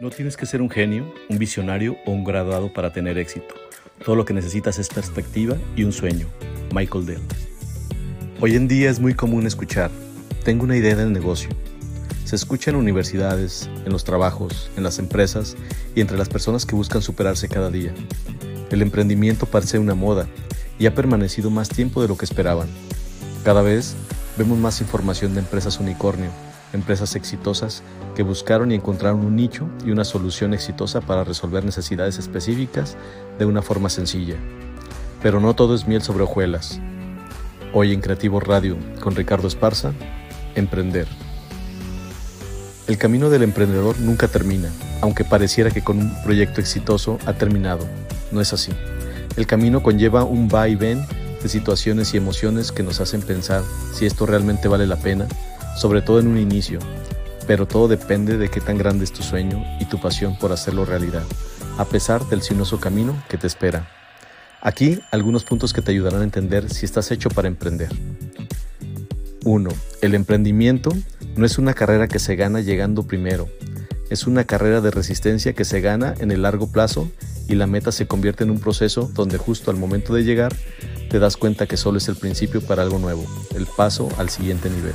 No tienes que ser un genio, un visionario o un graduado para tener éxito. Todo lo que necesitas es perspectiva y un sueño. Michael Dell. Hoy en día es muy común escuchar, tengo una idea de negocio. Se escucha en universidades, en los trabajos, en las empresas y entre las personas que buscan superarse cada día. El emprendimiento parece una moda y ha permanecido más tiempo de lo que esperaban. Cada vez vemos más información de empresas unicornio empresas exitosas que buscaron y encontraron un nicho y una solución exitosa para resolver necesidades específicas de una forma sencilla. Pero no todo es miel sobre hojuelas. Hoy en Creativo Radio con Ricardo Esparza, Emprender. El camino del emprendedor nunca termina, aunque pareciera que con un proyecto exitoso ha terminado. No es así. El camino conlleva un va y ven de situaciones y emociones que nos hacen pensar si esto realmente vale la pena sobre todo en un inicio, pero todo depende de qué tan grande es tu sueño y tu pasión por hacerlo realidad, a pesar del sinuoso camino que te espera. Aquí algunos puntos que te ayudarán a entender si estás hecho para emprender. 1. El emprendimiento no es una carrera que se gana llegando primero, es una carrera de resistencia que se gana en el largo plazo y la meta se convierte en un proceso donde justo al momento de llegar te das cuenta que solo es el principio para algo nuevo, el paso al siguiente nivel.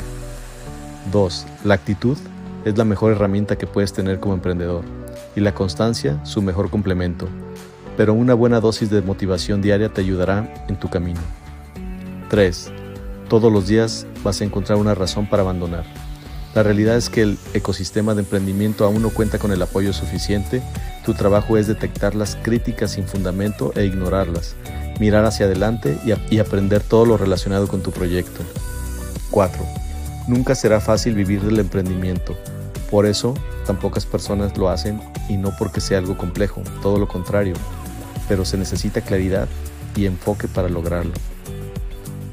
2. La actitud es la mejor herramienta que puedes tener como emprendedor y la constancia su mejor complemento, pero una buena dosis de motivación diaria te ayudará en tu camino. 3. Todos los días vas a encontrar una razón para abandonar. La realidad es que el ecosistema de emprendimiento aún no cuenta con el apoyo suficiente. Tu trabajo es detectar las críticas sin fundamento e ignorarlas, mirar hacia adelante y, aprender todo lo relacionado con tu proyecto. 4. Nunca será fácil vivir del emprendimiento. Por eso, tan pocas personas lo hacen y no porque sea algo complejo, todo lo contrario. Pero se necesita claridad y enfoque para lograrlo.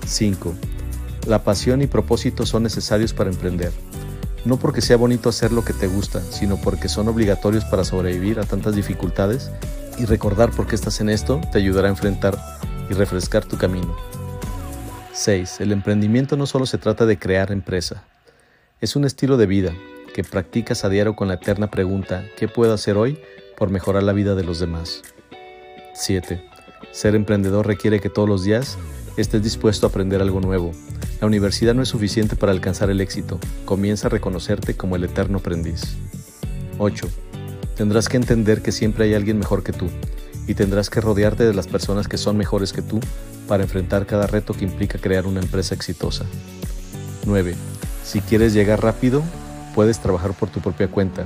5. La pasión y propósito son necesarios para emprender. No porque sea bonito hacer lo que te gusta, sino porque son obligatorios para sobrevivir a tantas dificultades y recordar por qué estás en esto te ayudará a enfrentar y refrescar tu camino. 6. El emprendimiento no solo se trata de crear empresa, es un estilo de vida que practicas a diario con la eterna pregunta ¿qué puedo hacer hoy por mejorar la vida de los demás? 7. Ser emprendedor requiere que todos los días estés dispuesto a aprender algo nuevo. La universidad no es suficiente para alcanzar el éxito. Comienza a reconocerte como el eterno aprendiz. 8. Tendrás que entender que siempre hay alguien mejor que tú y tendrás que rodearte de las personas que son mejores que tú para enfrentar cada reto que implica crear una empresa exitosa. 9. Si quieres llegar rápido, puedes trabajar por tu propia cuenta.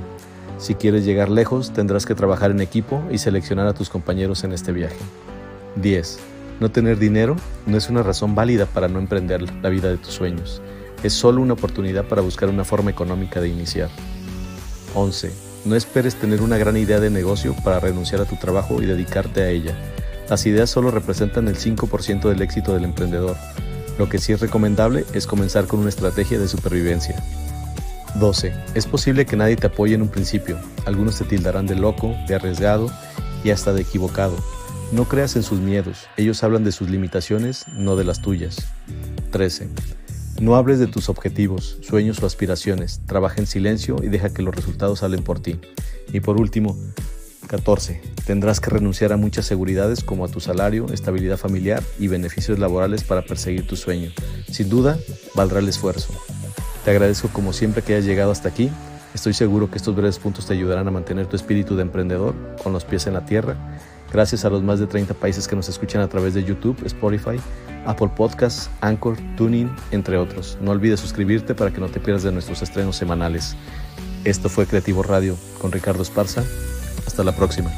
Si quieres llegar lejos, tendrás que trabajar en equipo y seleccionar a tus compañeros en este viaje. 10. No tener dinero no es una razón válida para no emprender la vida de tus sueños. Es solo una oportunidad para buscar una forma económica de iniciar. 11. No esperes tener una gran idea de negocio para renunciar a tu trabajo y dedicarte a ella. Las ideas solo representan el 5% del éxito del emprendedor. Lo que sí es recomendable es comenzar con una estrategia de supervivencia. 12. Es posible que nadie te apoye en un principio. Algunos te tildarán de loco, de arriesgado y hasta de equivocado. No creas en sus miedos. Ellos hablan de sus limitaciones, no de las tuyas. 13. No hables de tus objetivos, sueños o aspiraciones. Trabaja en silencio y deja que los resultados hablen por ti. Y por último, 14. Tendrás que renunciar a muchas seguridades como a tu salario, estabilidad familiar y beneficios laborales para perseguir tu sueño. Sin duda, valdrá el esfuerzo. Te agradezco como siempre que hayas llegado hasta aquí. Estoy seguro que estos breves puntos te ayudarán a mantener tu espíritu de emprendedor con los pies en la tierra. Gracias a los más de 30 países que nos escuchan a través de YouTube, Spotify, Apple Podcasts, Anchor, Tuning, entre otros. No olvides suscribirte para que no te pierdas de nuestros estrenos semanales. Esto fue Creativo Radio con Ricardo Esparza hasta la próxima.